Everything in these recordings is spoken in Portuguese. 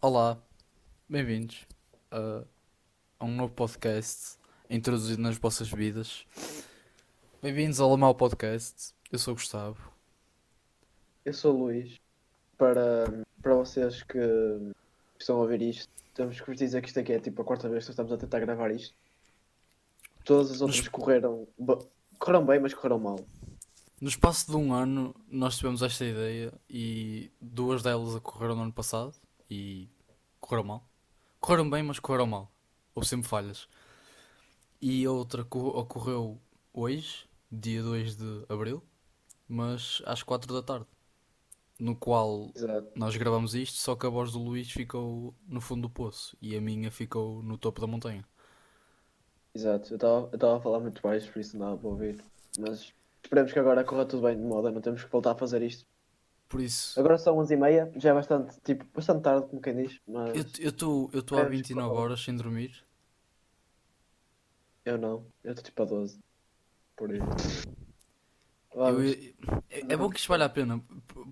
Olá, bem-vindos a, a um novo podcast introduzido nas vossas vidas. Bem-vindos ao Lamal Podcast. Eu sou o Gustavo. Eu sou o Luís. Para, para vocês que estão a ouvir isto, temos que vos dizer que isto aqui é tipo a quarta vez que estamos a tentar gravar isto. Todas as outras Nos- correram, correram bem, mas correram mal. No espaço de um ano, nós tivemos esta ideia e duas delas ocorreram no ano passado e correram mal. Correram bem, mas correram mal. Houve sempre falhas. E a outra co- ocorreu hoje, dia 2 de abril, mas às 4 da tarde. No qual Exato. nós gravamos isto, só que a voz do Luís ficou no fundo do poço e a minha ficou no topo da montanha. Exato. Eu estava eu estava a falar muito baixo, por isso não dava para ouvir. Mas esperemos que agora corra tudo bem de moda, não temos que voltar a fazer isto. Por isso, Agora são 11h30, já é bastante, tipo, bastante tarde, como quem diz, mas eu estou eu há Esperemos que 29 corra. horas sem dormir. eu não. Eu estou tipo a 12. Por isso. Eu- é, é bom que isto vale a pena,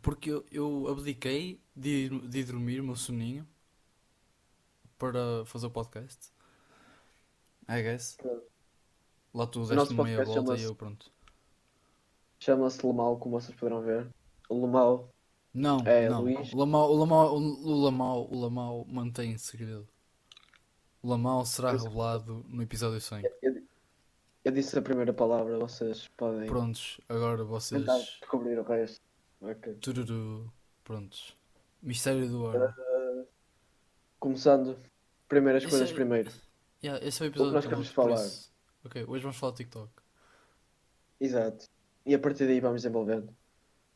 porque eu, eu abdiquei de, de ir dormir o meu soninho para fazer o podcast. I guess. Lá tu deste meia volta e eu pronto. Chama-se Lemal, como vocês poderão ver. O Lemal Não, É, não. Luís. O Lamau, o Lamau, o Lamau, o Lamau mantém segredo. O Lamau será Pois- revelado no episódio 100. Eu disse a primeira palavra, vocês podem Prontos, agora vocês. tentar descobrir o resto. Ok. Tururu. Prontos. Mistério do ano. Começando, primeiras Esse coisas é- primeiro. Yeah, esse é o que episódio nós piloto, queremos por falar. isso- Ok, hoje vamos falar de TikTok. Exato. E a partir daí vamos desenvolvendo.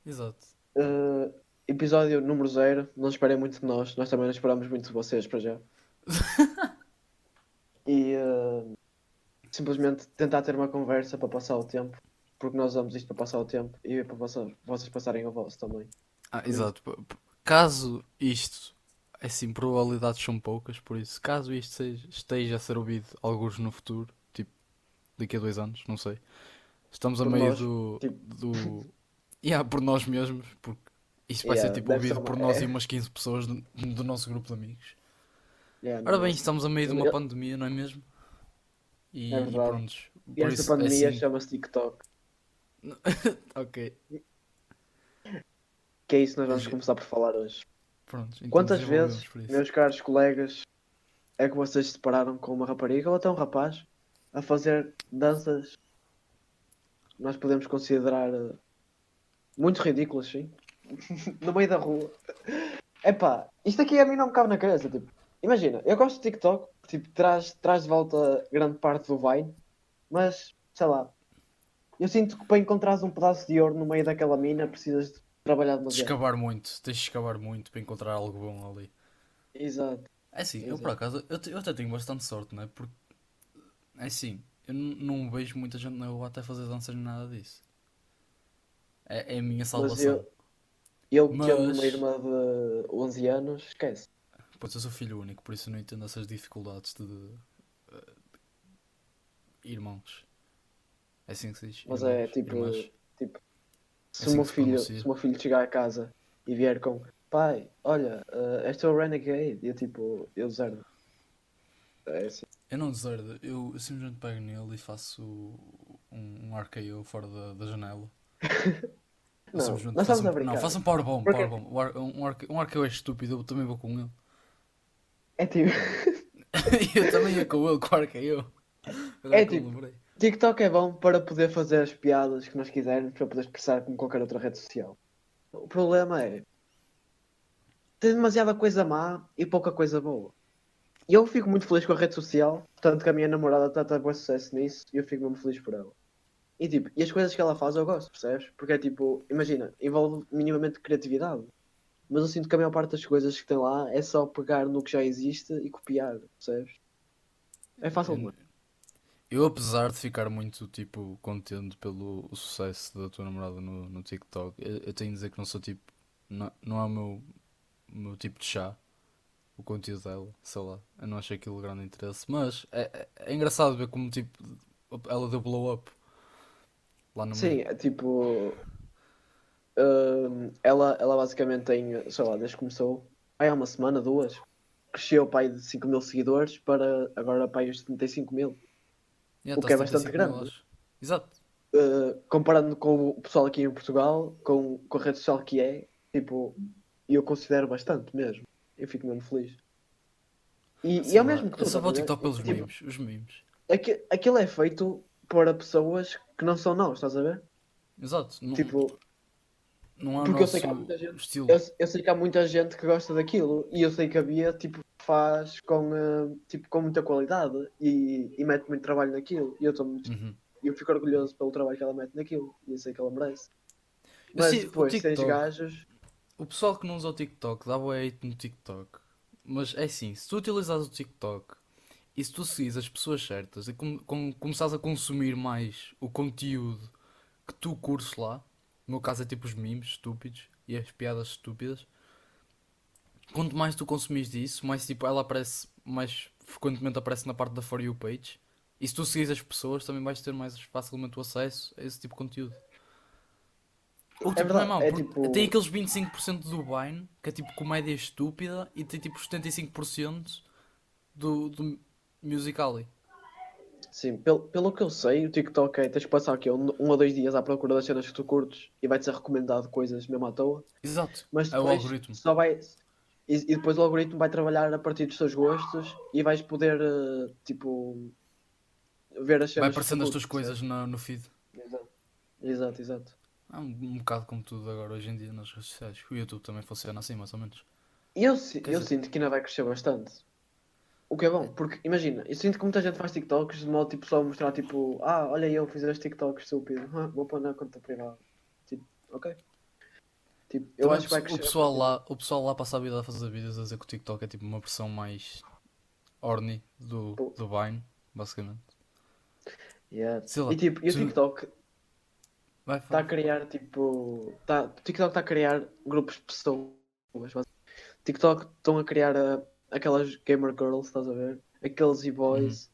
Exato. Uh, episódio número 0. Não esperem muito de nós. Nós também não esperamos muito de vocês para já. e uh, simplesmente tentar ter uma conversa para passar o tempo. Porque nós usamos isto para passar o tempo e para passar- vocês passarem o vosso também. Ah, exato. Caso isto, é assim, probabilidades são poucas, por isso, caso isto seja- esteja a ser ouvido alguns no futuro, tipo, daqui a dois anos, não sei. Estamos a Por meio nós, do, tipo. do. Yeah, por nós mesmos, porque isto vai Yeah, ser tipo ouvido uma- por nós é. e umas 15 pessoas do, do nosso grupo de amigos. Yeah, Ora bem, estamos a meio de uma Eu- pandemia, não é mesmo? E, É e prontos. E esta isso, é pandemia assim- chama-se TikTok. Ok, Que é isso que nós vamos começar por falar hoje. pronto. então Quantas vezes, isso. meus caros colegas, é que vocês se separaram com uma rapariga ou até um rapaz a fazer danças nós podemos considerar muito ridículas, sim? no meio da rua. Epá, isto aqui a mim não me cabe na cabeça. Tipo, imagina, eu gosto de TikTok, tipo, traz, traz de volta grande parte do Vine, mas sei lá. Eu sinto que para encontrares um pedaço de ouro no meio daquela mina precisas de trabalhar De demasiado. escavar muito, tens de escavar muito para encontrar algo bom ali. Exato. É assim, eu Exato. por acaso, eu, eu até tenho bastante sorte, não é? Porque, é assim, eu não vejo muita gente na rua até fazer danças nem nada disso. É, é a minha salvação. eu- Eu que tendo Mas- uma irmã de 11 anos, esquece. Pois eu sou filho único, por isso não entendo essas dificuldades de, eh, irmãos. É assim que se diz? Mas Irmãos, é tipo, irmãs. tipo se assim o meu filho, se o meu filho chegar a casa e vier com pai, olha, uh, este é o Renegade, e eu tipo, eu zero. É assim. Eu não deserdo, eu, eu simplesmente pego nele e faço um, um RKO fora da, da janela. Não, simplesmente nós estamos a um- brincar. Não, faça um powerbomb, Porque- powerbomb. Um, ar- um, arque- um RKO é estúpido, eu também vou com ele. É tipo, eu também ia com ele, claro que eu. É tipo- TikTok é bom para poder fazer as piadas que nós quisermos, para poder expressar como qualquer outra rede social. O problema é tem demasiada coisa má e pouca coisa boa. E eu fico muito feliz com a rede social, tanto que a minha namorada está a ter bom sucesso nisso e eu fico mesmo feliz por ela. E tipo, e as coisas que ela faz eu gosto, percebes? Porque é tipo, imagina, envolve minimamente criatividade. Mas eu sinto que a maior parte das coisas que tem lá é só pegar no que já existe e copiar, percebes? É fácil demais. Eu, apesar de ficar muito, tipo, contente pelo sucesso da tua namorada no, no TikTok, eu, eu tenho de dizer que não sou tipo. Não, não é o meu, meu tipo de chá. O conteúdo dela, sei lá. Eu não achei aquilo de grande interesse. Mas é, é, é engraçado ver como, tipo, ela deu blow up. Lá no Sim, meio. é tipo. hum, ela, ela basicamente tem, sei lá, desde que começou. Aí há uma semana, duas. cresceu pai de 5 mil seguidores para agora pai de 75 mil. Yeah, o que é bastante grande. Exato. Uh, comparando com o pessoal aqui em Portugal, com, com a rede social que é, tipo, eu considero bastante mesmo. Eu fico mesmo feliz. E, e é o mesmo que tu. Eu só vou TikTok pelos tipo, memes, os memes. Aqui, aquilo é feito para pessoas que não são nós, estás a ver? Exato. Não, tipo, não há porque eu sei que há muita gente. Eu, eu, sei que há muita gente que gosta daquilo e eu sei que a Bia tipo, faz com, uh, tipo, com muita qualidade e, e mete muito trabalho naquilo. E eu estou muito. Uhum. Eu fico orgulhoso pelo trabalho que ela mete naquilo e eu sei que ela merece. Mas sei, depois TikTok, tens gajos. O pessoal que não usa o TikTok dá o hate no TikTok. Mas é assim, se tu utilizares o TikTok e se tu seguires as pessoas certas e com, com, começares a consumir mais o conteúdo que tu curses lá, no meu caso é tipo os memes estúpidos e as piadas estúpidas, quanto mais tu consumires disso, mais tipo ela aparece, mais frequentemente aparece na parte da For You page. E se tu seguires as pessoas, também vais ter mais facilmente o acesso a esse tipo de conteúdo. O que é tipo, não é mau, é tipo... tem aqueles 25% do Vine, que é tipo comédia estúpida, e tem tipo 75% do, do Musical.ly. Sim, pelo, pelo que eu sei, o TikTok é tens que passar aqui um, um ou dois dias à procura das cenas que tu curtes e vai-te ser recomendado coisas mesmo à toa. Exato. Mas é o algoritmo. Só vai, e, e, depois o algoritmo vai trabalhar a partir dos teus gostos e vais poder, uh, tipo, ver as cenas. Vai aparecendo as tuas coisas no, no feed. Exato, exato. exato. É um, um bocado como tudo agora hoje em dia nas redes sociais. O YouTube também funciona assim, mais ou menos. Eu, eu dizer... sinto que ainda vai crescer bastante. O que é bom, porque imagina, eu sinto que muita gente faz TikToks de modo tipo só mostrar tipo, ah, olha eu fiz este TikTok estúpido, ah, vou pôr na conta privada. Tipo, ok. Tipo, eu Também acho que vai crescer. O pessoal, lá, o pessoal lá passa a vida a fazer vídeos a dizer que o TikTok é tipo uma versão mais orny do, do Vine, basicamente. Yeah. Lá, e tipo, e o TikTok está a criar tipo. Tá, o TikTok está a criar grupos de pessoas. TikTok estão a criar a aquelas gamer girls, estás a ver? Aqueles e-boys. Uhum.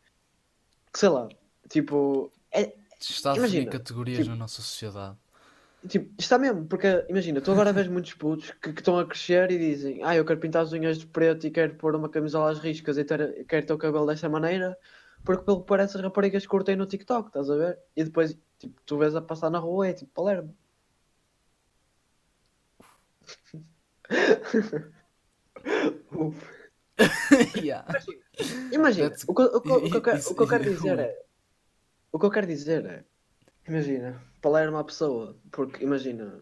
Que sei lá, tipo. É, está a definir categorias tipo, na nossa sociedade. Tipo, está mesmo, porque imagina, tu agora vês muitos putos que, que, estão a crescer e dizem Ah, eu quero pintar as unhas de preto e quero pôr uma camisola às riscas e ter, quero ter o cabelo desta maneira, porque pelo que parece as raparigas curtem no TikTok, estás a ver? E depois, tipo, tu vês a passar na rua e é tipo Palermo. Uf. yeah. Imagina, o, que, o, o, o, que, o que eu quero dizer é. O que eu quero dizer é. Imagina, Palermo é uma pessoa, porque imagina,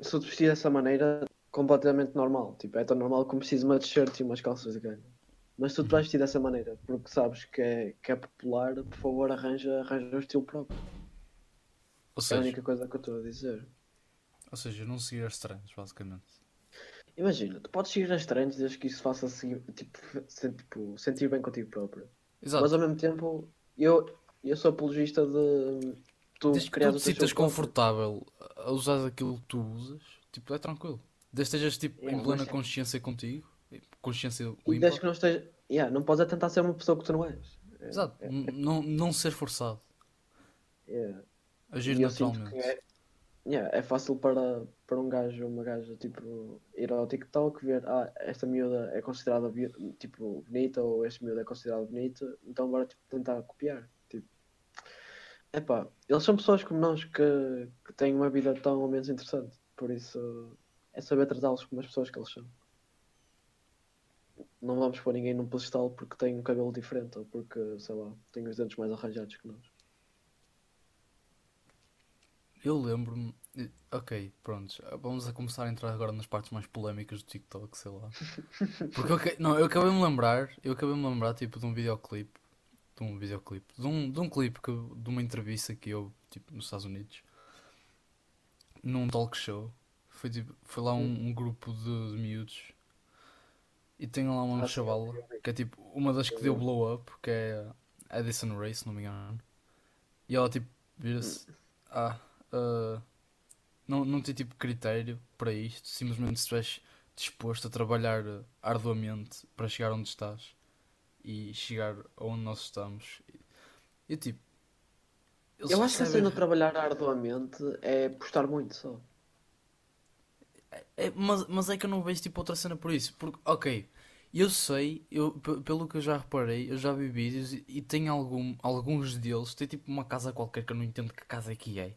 se eu te vestir dessa maneira, completamente normal. Tipo, é tão normal como preciso uma t-shirt e umas calças de ganho. Mas tu te vais vestir dessa maneira, porque sabes que é, que é popular, por favor, arranja, arranja um estilo próprio. Ou seja, é a única coisa que eu estou a dizer. Ou seja, não seguir as trends, basicamente. Imagina, tu podes seguir as trends desde que isso faça seguir, tipo, se, tipo, sentir bem contigo próprio. Exato. Mas ao mesmo tempo, eu, eu sou apologista de tu desde que tu te sintas confortável a usar aquilo que tu usas, tipo, é tranquilo. Desde que estejas tipo, yeah, em plena mas... consciência contigo, consciência limpa. desde que não esteja. Yeah, não podes é tentar ser uma pessoa que tu não és. É, Exato, é, é... Não, não ser forçado. Yeah. Agir naturalmente. É, yeah, é fácil para, para um gajo uma gaja tipo, ir ao TikTok ver ah, esta miúda é considerada tipo, bonita ou este miúdo é considerado bonito, então agora tipo, tentar copiar. Tipo, epá, eles são pessoas como nós que, que têm uma vida tão ou menos interessante, por isso é saber tratá-los como as pessoas que eles são. Não vamos pôr ninguém num pedestal porque tem um cabelo diferente ou porque, sei lá, tem os dentes mais arranjados que nós. Eu lembro-me. Ok, pronto. Vamos a começar a entrar agora nas partes mais polémicas do TikTok, sei lá. Porque eu, não, eu acabei de me lembrar, eu acabei de me lembrar tipo de um videoclipe, de um videoclipe, de um, de um clipe que, de uma entrevista que eu, tipo, nos Estados Unidos, num talk show. Foi, tipo, foi lá um, um grupo de, de miúdos e tem lá uma ah, chavala que é tipo uma das que deu blow up, que é Addison Race, se não me engano. E ela tipo vira-se. Ah, uh, não, não tem tipo critério para isto, simplesmente se estiveres disposto a trabalhar arduamente para chegar onde estás e chegar aonde nós estamos. E tipo. Eu acho que a cena de trabalhar arduamente é postar muito só. É, é, mas, mas é que eu não vejo tipo outra cena por isso. Porque, ok, Eu sei, eu, pelo que eu já reparei, eu já vi vídeos e, e tem algum, alguns deles, tem tipo uma casa qualquer que eu não entendo que casa é que é.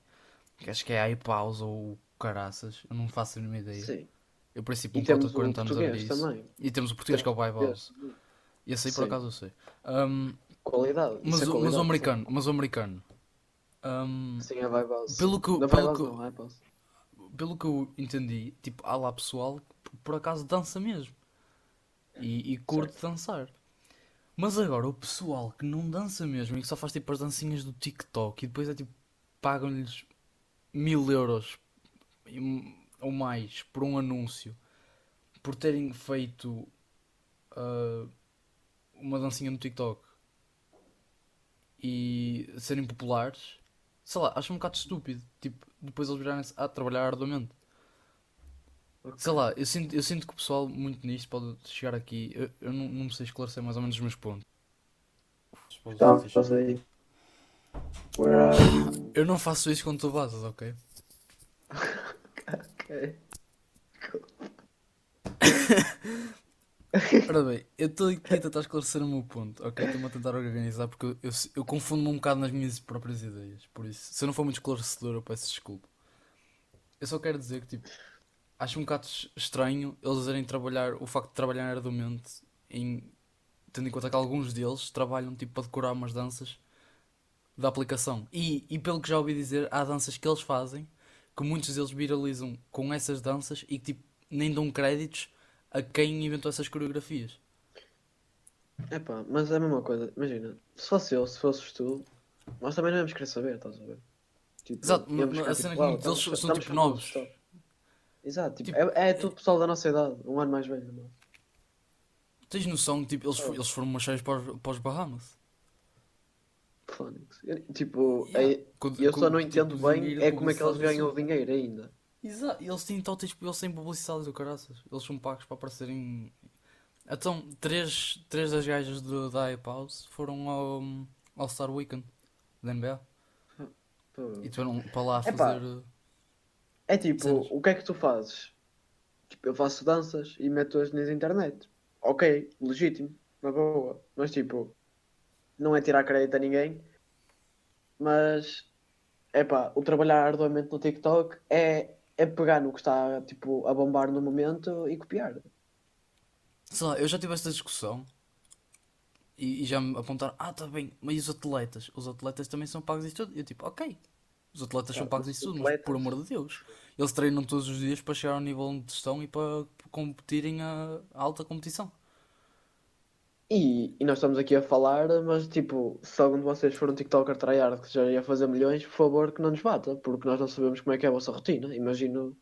Que acho que é iPause ou caraças, eu não faço a mínima ideia. Sim. Eu princípio um conto de 40 anos a ver isso. Também. E temos o português que é o iPause. E esse aí por acaso eu sei. Um, qualidade. Mas, é qualidade, mas o americano, mas o americano. Um, sim, é iPause. Pelo que, pelo, que, não, pelo que eu entendi, tipo, há lá pessoal que por acaso dança mesmo. E, e curte certo. dançar. Mas agora o pessoal que não dança mesmo e que só faz tipo as dancinhas do TikTok e depois é tipo pagam-lhes mil euros ou mais por um anúncio por terem feito uh, uma dancinha no TikTok e serem populares, sei lá, acho um bocado estúpido. Tipo, depois eles virarem a trabalhar arduamente. Okay. Sei lá, eu sinto, eu sinto que o pessoal muito nisto pode chegar aqui. Eu, eu não, não sei esclarecer mais ou menos os meus pontos. Tá, faz aí. Eu não faço isso quando tu vazas, ok? ok. Ora bem, eu estou aqui a tentar esclarecer o meu ponto, ok? Estou-me a tentar organizar porque eu, eu, eu confundo-me um bocado nas minhas próprias ideias. Por isso, se eu não for muito esclarecedor, eu peço desculpa. Eu só quero dizer que, tipo, acho um bocado estranho eles irem trabalhar, o facto de trabalhar arduamente, em, tendo em conta que alguns deles trabalham, tipo, para decorar umas danças da aplicação. E, e pelo que já ouvi dizer, há danças que eles fazem que muitos deles viralizam com essas danças e que, tipo, nem dão créditos a quem inventou essas coreografias. Epá, mas é a mesma coisa. Imagina, se fosse eu, se fosses tu, nós também não íamos querer saber, estás a ver? Tipo, Exato, mas a cena é que eles são, são tipo novos. Exato, tipo, tipo, é, é tudo pessoal da nossa idade, um ano mais velho. Não? Tens noção, tipo, eles, oh. eles foram marcheiros para, os, para os Bahamas. Phonics. Tipo, yeah. é, eu só não entendo bem é como é que eles ganham o dinheiro ainda. Exato, eles têm tal, tipo, eles têm publicidade do caraças. Eles são pagos para aparecerem. Então, três, três das gajas do, da iPause foram ao All-Star Weekend da NBA. E tiveram para lá fazer. É tipo, cenas. o que é que tu fazes? Tipo, eu faço danças e meto-as na internet. Ok, legítimo, na boa. Mas tipo, não é tirar crédito a ninguém. Mas, é pá, o trabalhar arduamente no TikTok é é pegar no que está tipo, a bombar no momento e copiar. Sei lá, eu já tive esta discussão e, e já me apontaram, ah, tá bem, mas e os atletas? Os atletas também são pagos isso tudo. E eu tipo, ok, os atletas são pagos isso tudo, mas por amor de Deus, eles treinam todos os dias para chegar ao nível onde estão e para competirem a, a alta competição. E, e, nós estamos aqui a falar, mas tipo, se algum de vocês for um TikToker tryhard que já ia fazer milhões, por favor que não nos bata, porque nós não sabemos como é que é a vossa rotina. Imagino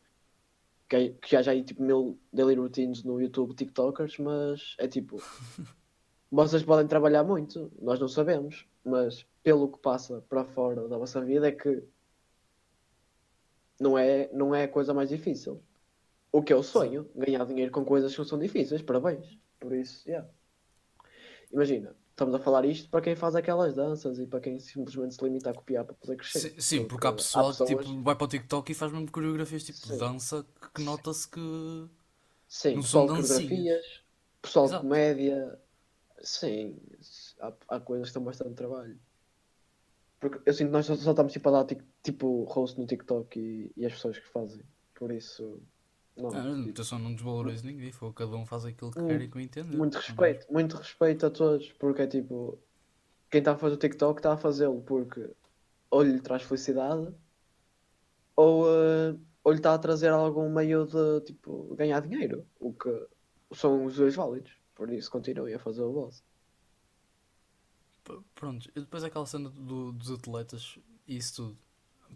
que, que já aí tipo mil daily routines no YouTube TikTokers, mas é tipo, vocês podem trabalhar muito, nós não sabemos, mas pelo que passa para fora da vossa vida é que não é, não é a coisa mais difícil. O que eu sonho, ganhar dinheiro com coisas que não são difíceis, parabéns. Por isso, yeah imagina, estamos a falar isto para quem faz aquelas danças e para quem simplesmente se limita a copiar para poder crescer. Sim, sim porque, porque, há pessoal há pessoas... que tipo, vai para o TikTok e faz mesmo coreografias tipo sim. de dança que nota-se que sim, não são coreografias, pessoal Exato. de comédia, sim, há, há coisas que têm bastante trabalho. Porque eu sinto que nós só, só estamos tipo a dar tipo host no TikTok e, e as pessoas que fazem. Por isso não, ah, tipo, atenção, não desvalorizo ninguém, foi, cada um faz aquilo que quer e que entende. Muito respeito, muito respeito a todos, porque é tipo, quem está a fazer o TikTok está a fazê-lo porque ou lhe traz felicidade ou, uh, ou lhe está a trazer algum meio de tipo ganhar dinheiro, o que são os dois válidos, por isso continuem a fazer o boss. Pronto, e depois aquela cena do, dos atletas e isso tudo,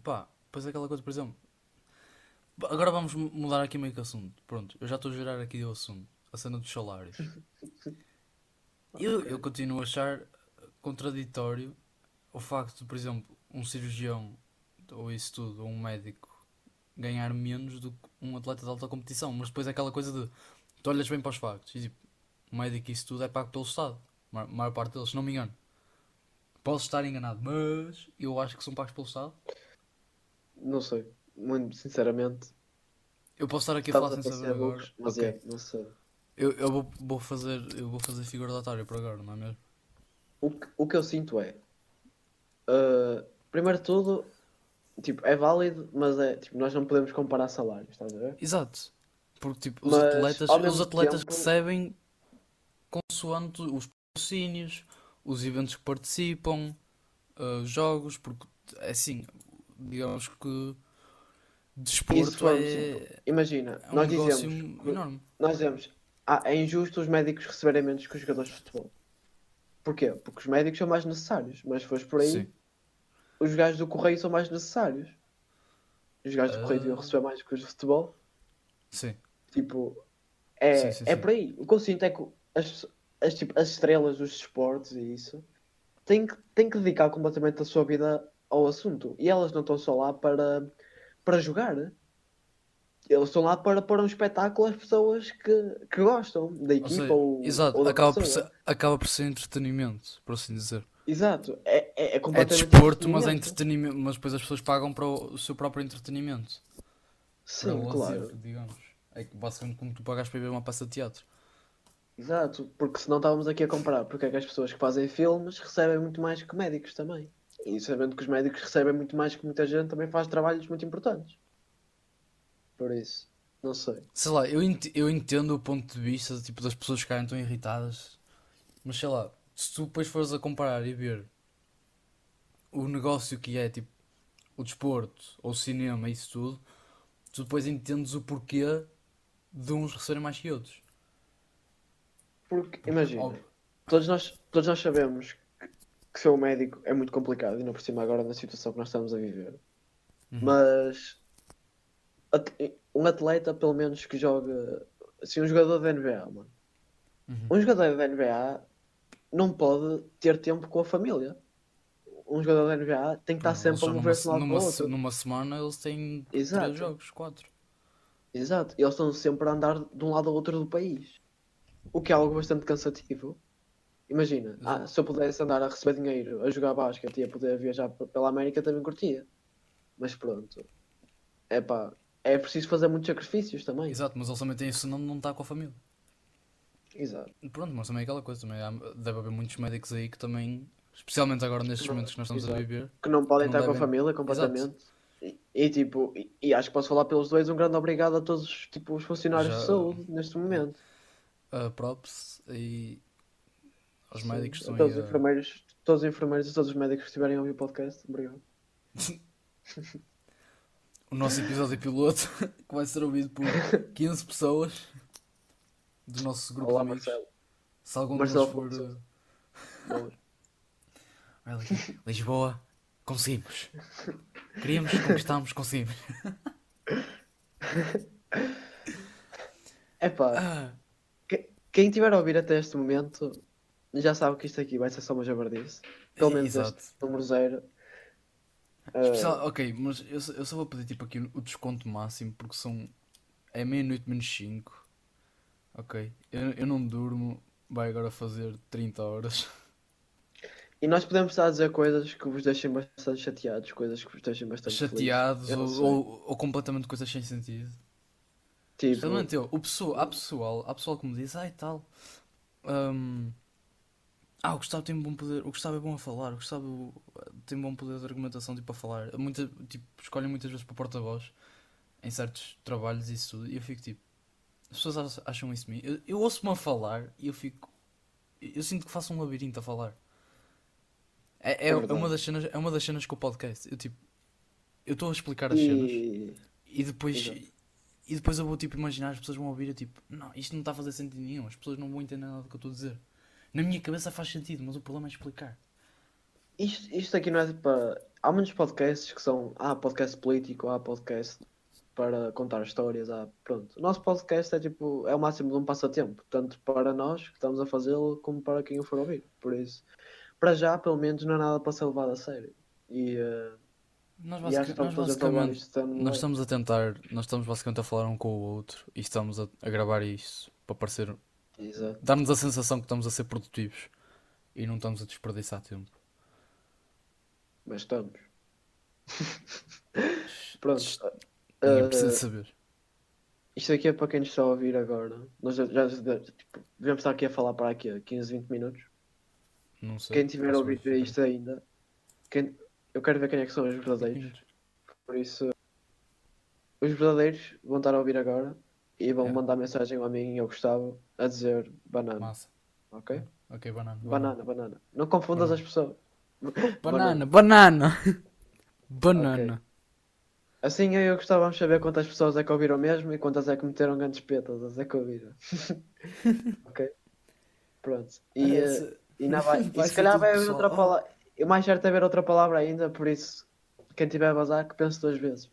pá, depois aquela coisa, por exemplo Agora vamos mudar aqui meio que assunto. Pronto, eu já estou a gerar aqui o assunto. A cena dos salários. Eu, eu continuo a achar contraditório o facto de, por exemplo, um cirurgião ou isso tudo, ou um médico ganhar menos do que um atleta de alta competição. Mas depois é aquela coisa de tu olhas bem para os factos e tipo, o médico e isso tudo é pago pelo Estado. A maior parte deles, se não me engano. Posso estar enganado, mas eu acho que são pagos pelo Estado. Não sei muito sinceramente. Eu posso estar aqui a falar sem saber agora. Mas okay. é, não sei. Eu, eu vou, vou fazer eu vou fazer figura de otário por agora, não é mesmo? O que, o que eu sinto é. uh, primeiro de tudo, tipo, é válido, mas é tipo, nós não podemos comparar salários, estás a ver? Exato. Porque tipo, os Mas, atletas, os atletas tempo- recebem consoante os patrocínios, os eventos que participam, uh, os jogos, porque é assim, digamos que desporto é, Imagina, é um nós dizemos, enorme. nós dizemos, ah, é injusto os médicos receberem menos que os jogadores de futebol. Porquê? Porque os médicos são mais necessários, mas se fores por aí, Sim. os gajos do correio são mais necessários. Os gajos do correio Ah. deviam receber mais que os de futebol. Sim. Tipo, é, Sim, sim, é sim. por aí. O que eu sinto é que as, as, tipo, as estrelas dos esportes e isso têm que, têm que dedicar completamente a sua vida ao assunto. E elas não estão só lá para, para jogar. Eles estão lá para pôr um espetáculo às pessoas que, que gostam da Ou equipa seja, ou, exato, ou da acaba, por ser, acaba por ser entretenimento, por assim dizer. Exato. É, é, é É completamente desporto, mas é entretenimento. mas depois as pessoas pagam para o, o seu próprio entretenimento. Sim, para claro. lazer, digamos. É que basicamente como tu pagas para ir ver uma peça de teatro. Exato, porque senão estávamos aqui a comparar porque é que as pessoas que fazem filmes recebem muito mais que médicos também. E sabendo que os médicos recebem muito mais que muita gente, também faz trabalhos muito importantes. Por isso, não sei. Sei lá, eu, ent- eu entendo o ponto de vista tipo, das pessoas ficarem tão irritadas, mas sei lá, se tu depois fores a comparar e ver o negócio que é tipo o desporto ou o cinema isso tudo, tu depois entendes o porquê de uns receberem mais que outros. Porque, imagina, Óbvio. todos nós, todos nós sabemos que, ser um médico é muito complicado, e não por cima agora na situação que nós estamos a viver. Uhum. Mas um atleta, pelo menos, que joga. Assim, um jogador da NBA, mano. Uhum. Um jogador da NBA não pode ter tempo com a família. Um jogador da NBA tem que estar sempre a mover-se lado numa, se- numa semana eles têm Exato. três jogos, quatro. Exato. E eles estão sempre a andar de um lado ao outro do país. O que é algo bastante cansativo. Imagina, ah, se eu pudesse andar a receber dinheiro, a jogar basquete e a poder viajar pela América, também curtia. Mas pronto. É pá, é preciso fazer muitos sacrifícios também. Exato, mas eles também têm isso senão não está com a família. Exato. Pronto, mas também é aquela coisa, também há- deve haver muitos médicos aí que também, especialmente agora nestes Não, momentos que nós estamos a exato. viver, Que não podem Não estar com a devem- família completamente. E, e, tipo, e, e acho que posso falar pelos dois, um grande obrigado a todos tipo, os funcionários Já- de saúde neste momento. uh, props e aos médicos a todos os enfermeiros, todos os enfermeiros e todos os médicos que estiverem a ouvir o podcast, obrigado. o nosso episódio piloto, que vai ser ouvido por 15 pessoas do nosso grupo Olá, de amigos. Marcelo. Se algum Marcelo deles for aqui, Lisboa, conseguimos. Queríamos, conquistámos, conseguimos. Epá, Ah, que- quem estiver a ouvir até este momento já sabe que isto aqui vai ser só uma jabardice. Pelo menos exato. este número zero. Ah, Especial- ok, mas eu, só- eu só vou pedir tipo aqui o desconto máximo porque são. É meia-noite menos 5. Ok. Eu, eu não durmo. Vai agora fazer 30 horas. e nós podemos estar a dizer coisas que vos deixem bastante chateados, coisas que vos deixem bastante Chateados ou, ou, ou completamente coisas sem sentido. Tipo, eu. O pessoal, há pessoal, há pessoal que me diz, ai tal. hum, ah, o Gustavo tem um bom poder. O Gustavo é bom a falar. O Gustavo tem um bom poder de argumentação tipo, a falar. Muita, tipo, escolhem muitas vezes para porta-voz em certos trabalhos e isso tudo. E eu fico tipo. As pessoas ach- acham isso de mim. Eu, eu ouço-me a falar e eu fico. Eu sinto que faço um labirinto a falar. É, é, É uma das cenas, é uma das cenas com o podcast. Eu tipo. Eu estou a explicar as cenas. e... E depois, Exato. e depois eu vou tipo imaginar, as pessoas vão ouvir eu tipo, não, isto não está a fazer sentido nenhum, as pessoas não vão entender nada do que eu estou a dizer. Na minha cabeça faz sentido, mas o problema é explicar. Isto, isto aqui não é para. Há muitos podcasts que são. Há podcast político, há podcast para contar histórias, há. Pronto. O nosso podcast é tipo. É o máximo de um passatempo. Tanto para nós que estamos a fazê-lo, como para quem o for ouvir. Por isso, para já, pelo menos, não é nada para ser levado a sério. E, eh, Nós, basic- nós basicamente, ano nós estamos a tentar, nós estamos basicamente a falar um com o outro e estamos a, a gravar isto para parecer, Dar-nos a sensação que estamos a ser produtivos e não estamos a desperdiçar tempo. Mas estamos. Pronto. Ninguém precisa saber. Isto aqui é para quem nos está a ouvir agora. Nós já, já tipo, devemos estar aqui a falar para aqui 15, 20 minutos. Não sei. Quem tiver a ouvir isto ainda, quem... eu quero ver quem é que são os verdadeiros. Por isso, os verdadeiros vão estar a ouvir agora e vão é. mandar mensagem a mim e ao Gustavo a dizer banana. Massa. Ok? Ok, banana. Banana, banana. banana. Não confundas banana. as pessoas. Banana, banana. Banana. Okay. Assim eu e o Gustavo vamos saber quantas pessoas é que ouviram mesmo e quantas é que meteram grandes petas, é que ouviram. ok? Pronto. E, uh, e, não vai, vai e se calhar vai haver outra palavra. O mais certo é ver outra palavra ainda, por isso, quem tiver a vazar, que pense duas vezes.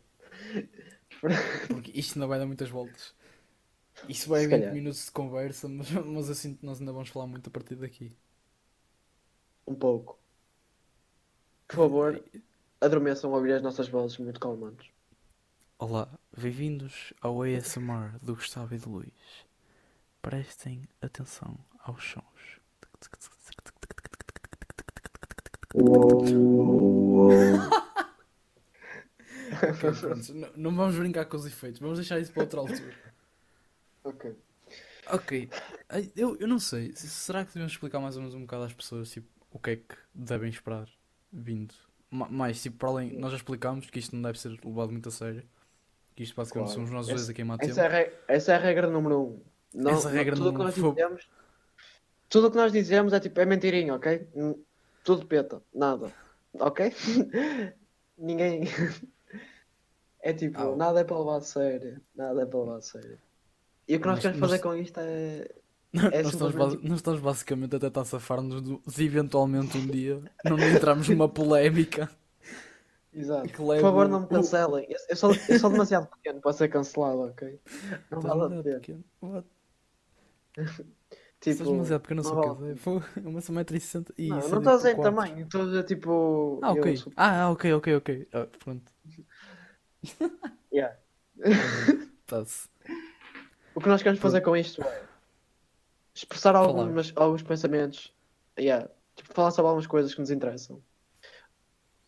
Porque isto não vai dar muitas voltas. Isso vai 20 minutos de conversa, mas, mas assim nós ainda vamos falar muito a partir daqui. Um pouco. Por favor, adormeçam a ouvir as nossas vozes muito calmantes. Olá, bem-vindos ao ASMR do Gustavo e do Luís. Prestem atenção aos sons. okay, não, não vamos brincar com os efeitos, vamos deixar isso para outra altura. Ok. Ok. Eu, eu não sei. Será que devemos explicar mais ou menos um bocado às pessoas tipo, o que é que devem esperar vindo? Mais, tipo, para além, nós já explicámos que isto não deve ser levado muito a sério. Que isto basicamente claro. somos nós dois aqui em Mateu. Essa, é essa é a regra número um. Não, essa é a regra tudo número que nós dizemos, Tudo o que nós dizemos é tipo, é mentirinho, ok? Tudo peta, nada. Ok? Ninguém. é tipo, nada é para levar a sério. Nada é para levar a sério. E o que nós queremos fazer com isto é. é nós, estamos, nós estamos basicamente a tentar safar-nos se eventualmente um dia não entrarmos numa polémica. Exato. Por favor, não me cancelem. Eu, eu, sou, eu sou demasiado pequeno para ser cancelado, ok? Não vale a pena. Tipo, demasiado pequeno, não sou vale. casado. Uma 1,60m e. Não, não estou a dizer tamanho, estou a dizer tipo. Ah, ok. Sou... Ah, ok, ok, ok. Ah, pronto. Yeah. Tá-se. O que nós queremos fazer com isto é expressar algumas, alguns pensamentos, yeah, tipo, falar sobre algumas coisas que nos interessam.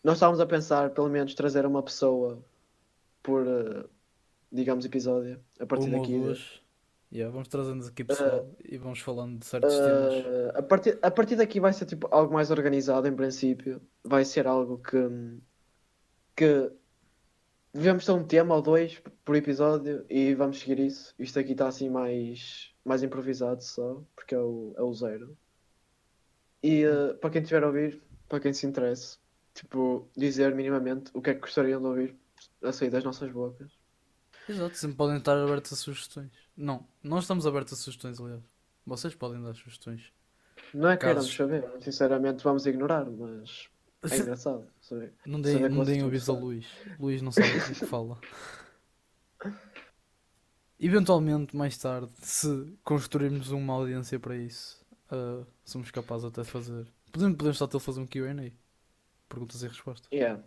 Nós estávamos a pensar, pelo menos, trazer uma pessoa por, uh, digamos, episódio, a partir uma daqui. Duas. Yeah, vamos trazendo aqui pessoal uh, e vamos falando de certos uh, temas. A partir, a partir daqui vai ser tipo algo mais organizado em princípio. Vai ser algo que, que devemos ter um tema ou dois por episódio e vamos seguir isso. Isto aqui está assim mais, mais improvisado só, porque é o, é o zero. E uh, para quem estiver a ouvir, para quem se interesse, tipo, dizer minimamente o que é que gostariam de ouvir a sair das nossas bocas. Exato, sempre podem estar abertos a sugestões. Não, nós estamos abertos a sugestões, aliás. Vocês podem dar sugestões. Não é que Casos... queiramos saber, sinceramente vamos ignorar, mas é engraçado. Não deem, não deem ouvidos ao Luís. Luís não sabe o que fala. Eventualmente, mais tarde, se construirmos uma audiência para isso, uh, somos capazes até de fazer. Podemos, podemos só ter fazer um QA. Perguntas e respostas. Yeah.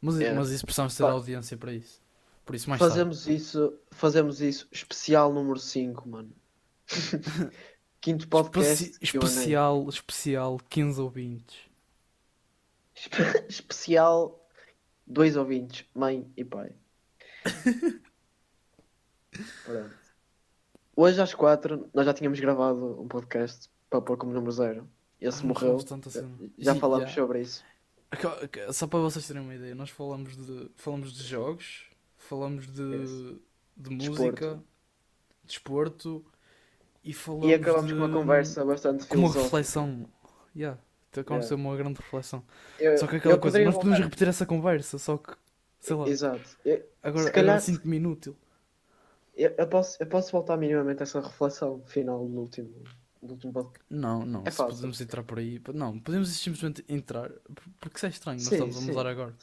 Mas, yeah. mas isso precisamos ter audiência para isso. Por isso mais fazemos tarde. isso Fazemos isso. Especial número 5, mano. Quinto podcast. Especi especial, especial 15 ouvintes. especial dois ouvintes, mãe e pai. Pronto. Hoje às quatro nós já tínhamos gravado um podcast para pôr como número zero. Esse ah, morreu. Assim. Já falamos yeah. sobre isso. Só para vocês terem uma ideia, nós falamos de, falamos de jogos, falamos de, de música, desporto de e falamos E acabamos de, com uma conversa bastante com uma reflexão. Yeah. Aconteceu uma grande reflexão. Eu, só que aquela coisa, nós podemos voltar. repetir essa conversa, só que sei lá. Exato. Eu, agora, calhar, sinto-me inútil. Eu, eu, posso, eu posso voltar minimamente a essa reflexão final do último, do último podcast. Não, não. É fácil. podemos entrar por aí. Não, podemos simplesmente entrar. Porque isso é estranho, sim, nós estamos sim. a mudar agora.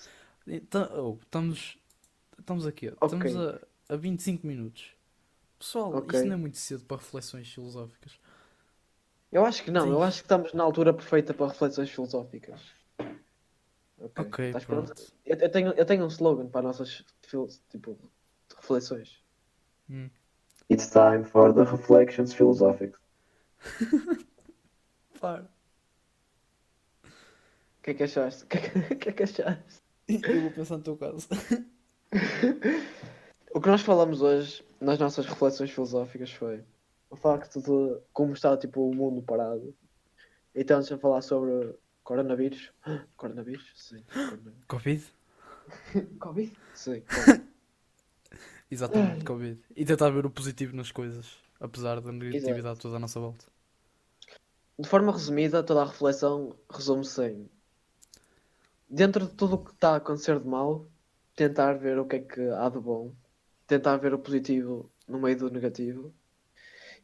Então, oh, estamos, estamos aqui, okay. estamos a, a 25 minutos. Pessoal, okay. isso não é muito cedo para reflexões filosóficas. Eu acho que não, Sim. eu acho que estamos na altura perfeita para reflexões filosóficas. Ok, okay Estás pronto. pronto? Eu, eu, tenho, eu tenho um slogan para nossas tipo, reflexões. Hum. It's time for the reflections philosophic. Claro. O que é que achaste? O que, é que, que, é que achaste? Eu vou pensar no teu caso. O que nós falamos hoje nas nossas reflexões filosóficas foi o facto de como está tipo, o mundo parado. Então, estamos a falar sobre coronavírus. Coronavírus? Sim. Coronavírus. Covid? Covid? Sim. Covid. Exatamente, Covid. E tentar ver o positivo nas coisas, apesar da negatividade Exato. toda à nossa volta. De forma resumida, toda a reflexão resume-se em dentro de tudo o que está a acontecer de mal, tentar ver o que é que há de bom, tentar ver o positivo no meio do negativo.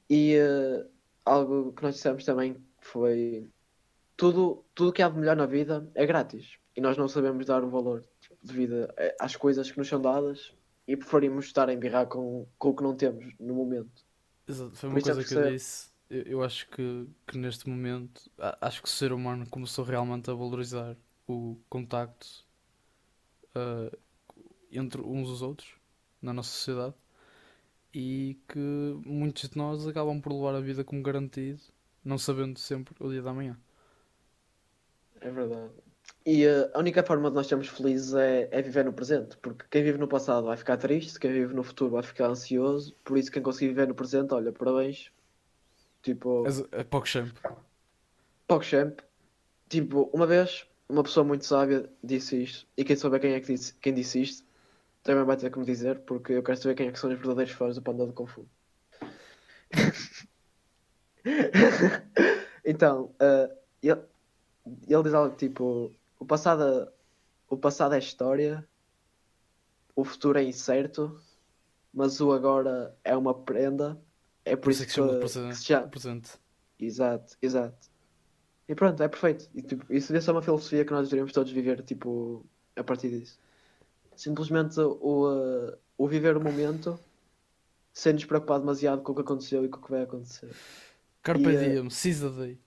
E eh, algo que nós dissemos também foi tudo tudo que há de melhor na vida é grátis e nós não sabemos dar o valor devido a- às coisas que nos são dadas e preferimos estar a embirrar com, com o que não temos no momento. Exato, foi uma é coisa que eu se- disse. Eu, eu acho que, que neste momento, acho que o ser humano começou realmente a valorizar o contacto ah, entre uns os outros na nossa sociedade e que muitos de nós acabam por levar a vida como garantido, não sabendo sempre o dia da manhã. É verdade. E eh, a única forma de nós sermos felizes é, é viver no presente, porque quem vive no passado vai ficar triste, quem vive no futuro vai ficar ansioso, por isso quem conseguir viver no presente, olha, parabéns. Tipo, É, é pouco champ. PogChamp, tipo, uma vez uma pessoa muito sábia disse isto, e quem souber quem é que disse, quem disse isto, também vai ter que me dizer, porque eu quero saber quem é que são os verdadeiros fãs do Panda do Kung Fu. então, eh, ele, ele diz algo tipo, o passado, o passado é história, o futuro é incerto, mas o agora é uma prenda, é por, Por isso é que se chama que, presente. que se chama, presente. Exato, exato. E pronto, é perfeito. E, tipo, isso devia ser uma filosofia que nós deveríamos todos viver, tipo, a partir disso. Simplesmente o, uh, o viver o momento sem nos preocupar demasiado com o que aconteceu e com o que vai acontecer. Carpe E, eh, diem, seize the day.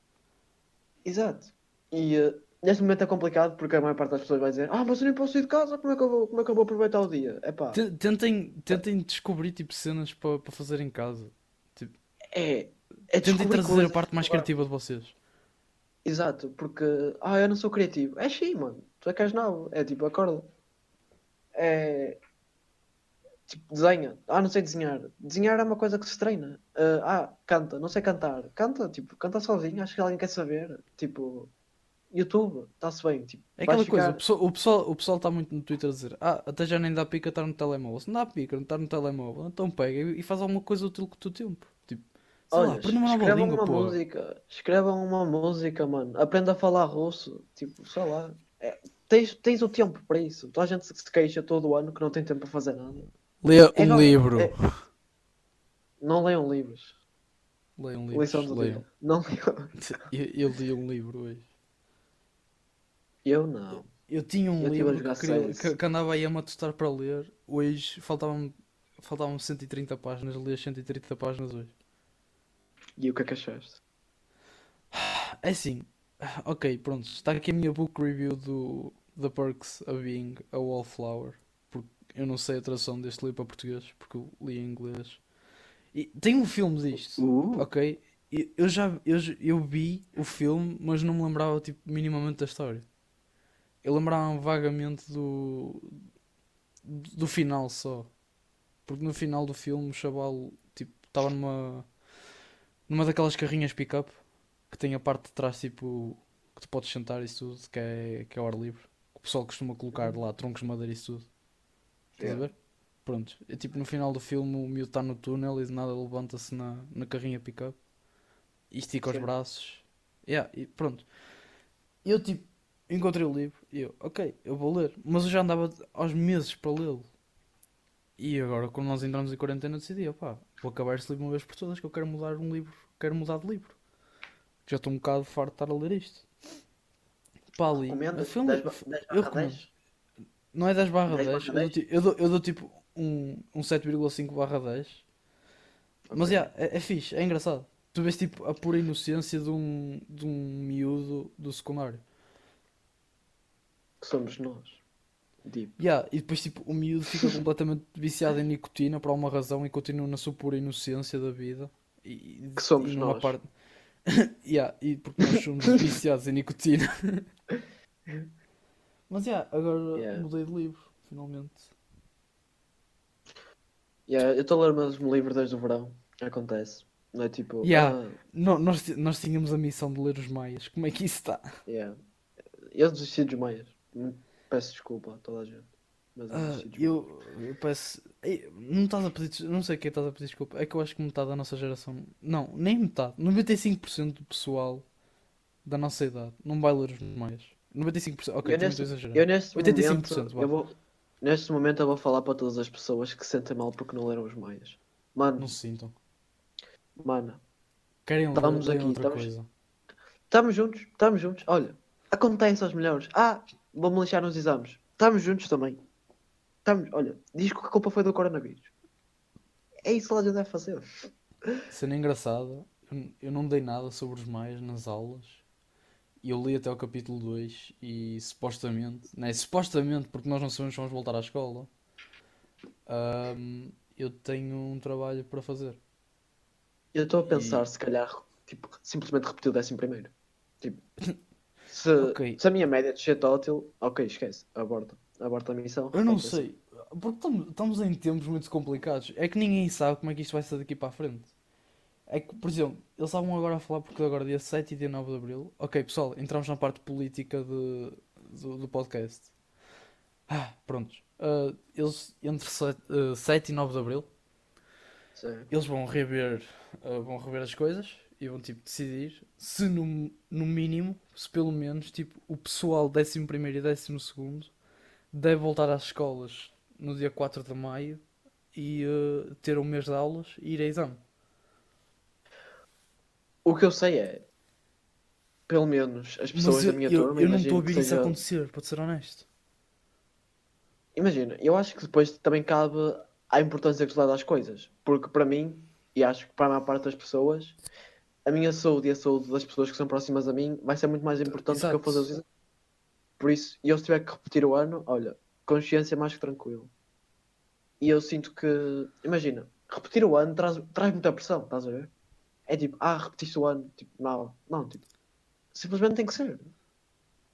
Exato. E uh, neste momento é complicado porque a maior parte das pessoas vai dizer Ah, mas eu nem posso ir de casa, como é que eu vou, como é que eu vou aproveitar o dia? Epá, Te- Tentem, tentem descobrir tipo cenas para para fazer em casa. é, é Tentem trazer a parte mais criativa de vocês. Exato, porque ah, eu não sou criativo. É sim, mano. Tu é que és novo. É tipo, acorda. É tipo, desenha. Ah, não sei desenhar. Desenhar é uma coisa que se treina. Ah, ah, canta. Não sei cantar. Canta, tipo, canta sozinho. Acho que alguém quer saber. Tipo, YouTube, está-se bem. Tipo, É aquela coisa, ficar- o pessoal, o pessoal, o pessoal está muito no Twitter a dizer Ah, até já nem dá pica estar no telemóvel. Se não dá pica, não estar no telemóvel, então pega e, e faz alguma coisa útil com o teu tempo. Tipo, sei lá, Olha, aprende uma nova escrevam língua, uma pô. música. Escrevam uma música, mano. Aprenda a falar russo. Tipo, sei lá. É, tens, tens o tempo para isso. Toda a gente se se queixa todo ano que não tem tempo para fazer nada. Lê É um livro. é- Não leiam livros. Leiam livros. Lição do leiam. dia. Não leiam. Eu, eu li um livro hoje. Eu não. Eu tinha um Eu livro que, queria- que, que andava aí a matostar para ler. Hoje faltavam-me faltavam 130 páginas. Li as 130 páginas hoje. E o que é que achaste? É assim, ok, pronto. Está aqui a minha book review do The Perks of Being a Wallflower. Porque eu não sei a tradução deste livro para português, porque eu li em inglês. E tem um filme disto, Uh, ok? Eu já eu, eu vi o filme, mas não me lembrava tipo, minimamente da história. Eu lembrava vagamente do do final só. Porque no final do filme o chaval tipo estava numa numa daquelas carrinhas pick-up que tem a parte de trás tipo que tu podes sentar e tudo, que é, que é ao ar livre. O pessoal costuma colocar lá troncos de madeira e isso tudo. Estás a ver? Pronto. É tipo no final do filme o miúdo está no túnel e de nada levanta-se na, na carrinha pick-up e estica os Sim. braços. Yeah, e pronto. Eu tipo encontrei o livro e eu, ok, eu vou ler. Mas eu já andava aos meses para lê-lo. E agora, quando nós entramos em quarentena, decidi, opá, vou acabar este livro uma vez por todas, que eu quero mudar um livro, quero mudar de livro. Já estou um bocado farto de estar a ler isto. Pá, ali, um 10 livro- ba- 10 eu recomendo. 10. Não é 10 barra 10 10, barra eu dou, eu dou, eu dou tipo um, um 7,5 barra 10. Mas Ok. yeah, é, é fixe, é engraçado. Tu vês tipo a pura inocência de um, de um miúdo do secundário. Que somos nós. Yeah, e depois tipo o miúdo fica completamente viciado em nicotina por alguma razão e continua na sua pura inocência da vida. E, e- Que somos e numa nós. parte. yeah, e porque nós somos viciados em nicotina. Mas yeah, agora Yeah. mudei de livro, finalmente. Yeah, eu estou a ler o mesmo livro desde o verão. Acontece. Não é tipo. Yeah. ah, No- nós, nós tínhamos a missão de ler os Maias. Como é que isso está? yeah. Eu desisti dos meias. Hum, Peço desculpa a toda a gente. Mas eu Ah, eu, eu peço. Não estás a pedir. Não sei quem estás a pedir desculpa. É que eu acho que metade da nossa geração. Não, nem metade. 95% do pessoal da nossa idade não vai ler os Maias. 95%. Ok, Eu neste- exagerar. Eu neste 85%, momento, eu vou, neste momento eu vou falar para todas as pessoas que se sentem mal porque não leram os maias. Mano, Não se sintam. mano, Querem ler, Estamos leiam aqui, outra estamos- coisa. estamos juntos, estamos juntos. Olha, acontece aos melhores. Ah, vou-me lixar nos exames. Estamos juntos também. Estamos, olha, diz que a culpa foi do coronavírus. É isso que a gente deve fazer. Cena engraçada, eu, eu não dei nada sobre os Maias nas aulas. E eu li até o capítulo 2 e supostamente, né, supostamente, porque nós não sabemos se vamos voltar à escola, ahm, eu tenho um trabalho para fazer. Eu estou a pensar, E- se calhar, tipo, simplesmente repetir o décimo primeiro. Tipo, se, Ok. se a minha média descer tótil, ok, esquece, aborta. Aborta a missão. Eu não sei, porque estamos, estamos em tempos muito complicados. É que ninguém sabe como é que isto vai ser daqui para a frente. É que, por exemplo, eles estavam agora a falar porque agora dia 7 e dia 9 de Abril. Ok, pessoal, entramos na parte política de, do, do podcast. Ah, prontos. Ah, eles, entre 7, ah, 7 e 9 de Abril, Sim. eles vão rever, ah, vão rever as coisas e vão tipo decidir se no, no mínimo, se pelo menos, tipo, o pessoal 11 primeiro e 12 segundo deve voltar às escolas no dia 4 de maio e ah, ter um mês de aulas e ir a exame. O que eu sei é, pelo menos, as pessoas Mas da eu, minha eu, turma, eu não estou a ver isso seja- acontecer, para ser honesto. Imagina, eu acho que depois também cabe a importância que se dá às coisas. Porque para mim, e acho que para a maior parte das pessoas, a minha saúde e a saúde das pessoas que são próximas a mim vai ser muito mais importante do que eu fazer os exames. Por isso, e eu se tiver que repetir o ano, olha, consciência mais que tranquilo. E eu sinto que, imagina, repetir o ano traz, traz muita pressão, estás a ver? É tipo, ah, repetiste o ano, tipo, não, não, tipo, simplesmente tem que ser.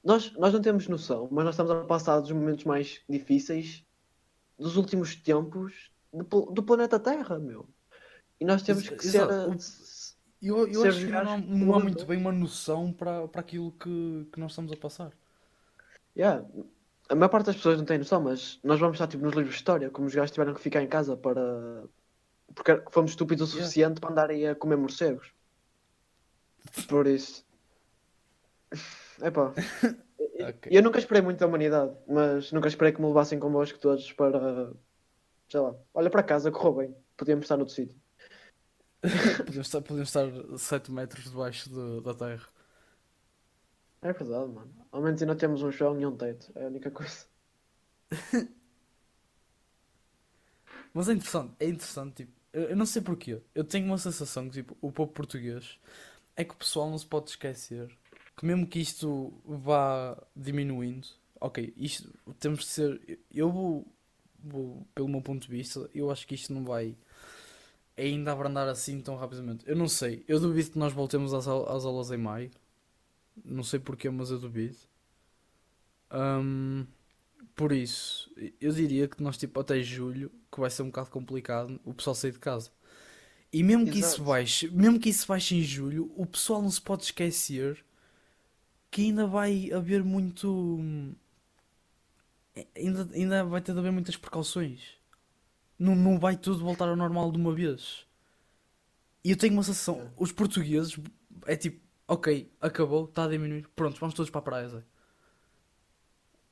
Nós, nós não temos noção, mas nós estamos a passar dos momentos mais difíceis dos últimos tempos do, do planeta Terra, meu. E nós temos que ser. Eu, eu acho que não há, não há muito bem uma noção para, para aquilo que, que nós estamos a passar. Yeah. A maior parte das pessoas não tem noção, mas nós vamos estar tipo nos livros de história, como os gajos tiveram que ficar em casa para. Porque fomos estúpidos o Yeah. suficiente para andarem a comer morcegos. Por isso. Epá. Ok. Eu nunca esperei muito da humanidade, mas nunca esperei que me levassem convosco todos para. Sei lá, olha para casa, correu bem. Podíamos estar noutro sítio. Podemos estar, podemos estar 7 metros debaixo de- da terra. É verdade, mano. Ao menos ainda temos um chão e um teto. É a única coisa. Mas é interessante, é interessante, tipo, eu, não sei porquê. Eu tenho uma sensação que, tipo, o povo português é que o pessoal não se pode esquecer que mesmo que isto vá diminuindo, ok, isto temos de ser. Eu vou, vou, pelo meu ponto de vista, eu acho que isto não vai ainda abrandar assim tão rapidamente. Eu não sei, eu duvido que nós voltemos às, às aulas em maio. Não sei porquê, mas eu duvido. Ahm, por isso, eu diria que nós, tipo, até julho, que vai ser um bocado complicado, o pessoal sair de casa. E mesmo que isso baixe, mesmo que isso baixe em julho, o pessoal não se pode esquecer que ainda vai haver muito. Ainda, ainda vai ter de haver muitas precauções. Não, não vai tudo voltar ao normal de uma vez. E eu tenho uma sensação, É. os portugueses é tipo, ok, acabou, está a diminuir, pronto, vamos todos para a praia.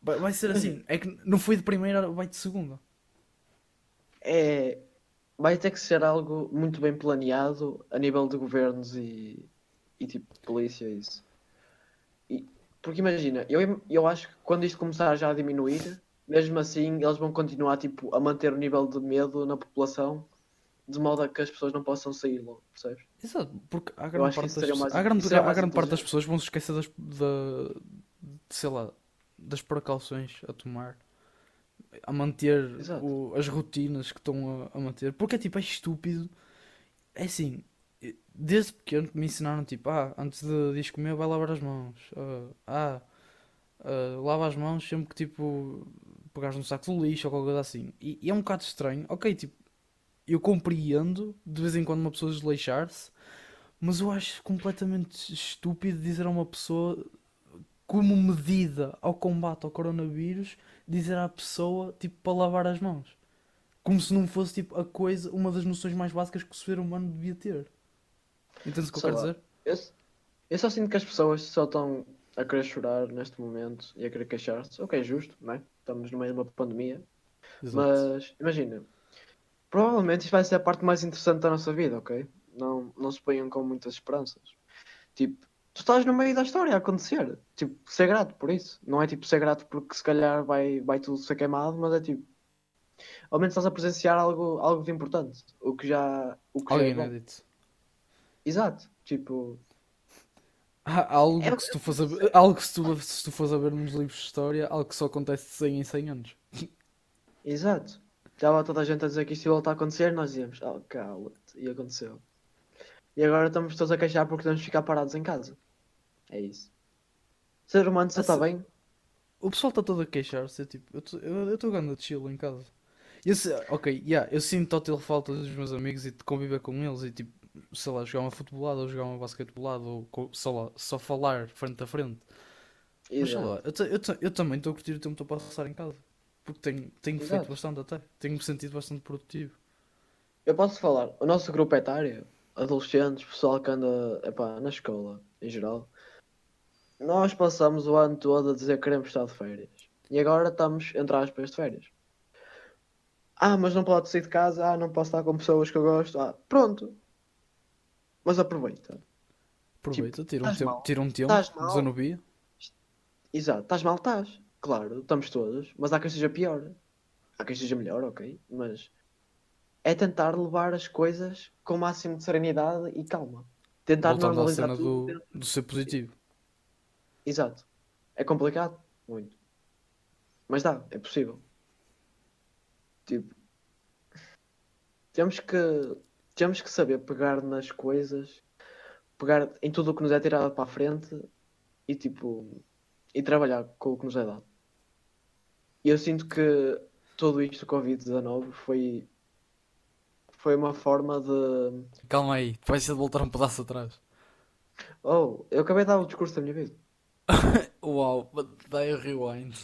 Vai, vai ser assim, é que não foi de primeira, vai de segunda. É. Vai ter que ser algo muito bem planeado a nível de governos e, e tipo de polícia e isso. E, porque imagina, eu, eu acho que quando isto começar já a diminuir, mesmo assim eles vão continuar tipo, a manter o nível de medo na população de modo a que as pessoas não possam sair logo, percebes? Exato, porque acho grande parte das, pessoas- grande, parte das pessoas vão se esquecer das, da, de, sei lá, das precauções a tomar, a manter o- as rotinas que estão a, a manter, porque é tipo, é estúpido. É assim, desde pequeno que me ensinaram tipo, ah, antes de, de ires comer vai lavar as mãos, ah, ah, ah, lava as mãos sempre que tipo pegares no saco do lixo ou qualquer coisa assim. E, e é um bocado estranho, ok, tipo, eu compreendo de vez em quando uma pessoa desleixar-se, mas eu acho completamente estúpido dizer a uma pessoa como medida ao combate ao coronavírus, dizer à pessoa tipo para lavar as mãos. Como se não fosse tipo a coisa, uma das noções mais básicas que o ser humano devia ter. Entendes o que eu quero dizer? Eu, eu só sinto que as pessoas só estão a querer chorar neste momento e a querer queixar-se. O que é justo, não é? Estamos no meio de uma pandemia. Exato. Mas imagina, provavelmente isto vai ser a parte mais interessante da nossa vida, ok? Não, não se ponham com muitas esperanças. Tipo, tu estás no meio da história a acontecer. Tipo, ser grato por isso. Não é tipo ser grato porque se calhar vai, vai tudo ser queimado, mas é tipo. Ao menos estás a presenciar algo, algo de importante. O que já. O que Algo já é Exato. Tipo. algo, é, que se tu fores a, algo que se tu, se tu fores a ver nos livros de história, algo que só acontece de 100 em 100 anos. Exato. Estava toda a gente a dizer que isto ia voltar a acontecer, nós dizíamos, oh, cala-te, e aconteceu. E agora estamos todos a queixar porque temos de ficar parados em casa. É isso. O ser humano só está bem. O pessoal está todo a queixar-se, tipo, eu estou ganhando de chill em casa. Eu, ok, yeah, eu sinto total falta dos meus amigos e de conviver com eles e tipo, sei lá, jogar uma futebolada ou jogar uma basquetebolada ou sei lá, só falar frente a frente. Mas sei lá, eu, eu, eu também estou a curtir o tempo que estou a passar em casa. Porque tenho, tenho feito bastante até. Tenho-me sentido bastante produtivo. Eu posso falar, o nosso grupo etário, adolescentes, pessoal que anda epá, na escola, em geral, nós passamos o ano todo a dizer que queremos estar de férias. E agora estamos, entre aspas, de férias. Ah, mas não pode sair de casa, ah, não posso estar com pessoas que eu gosto. Ah, pronto. Mas aproveita. Aproveita, tipo, tira, um tempo, tira um tempo, desanubia. Exato, estás mal, estás. Claro, estamos todos, mas há quem seja pior. Há quem seja melhor, ok, mas é tentar levar as coisas com o máximo de serenidade e calma. Tentar Voltando normalizar à cena tudo. Do, do ser positivo. Exato. É complicado, muito. Mas dá, é possível. Tipo, temos que temos que saber pegar nas coisas, pegar em tudo o que nos é tirado para a frente e tipo e trabalhar com o que nos é dado. E eu sinto que tudo isto Covid-19 foi foi uma forma de. Calma aí, vai ser de voltar um pedaço atrás. Oh, eu acabei de dar o discurso da minha vida. Uau, dai a rewind.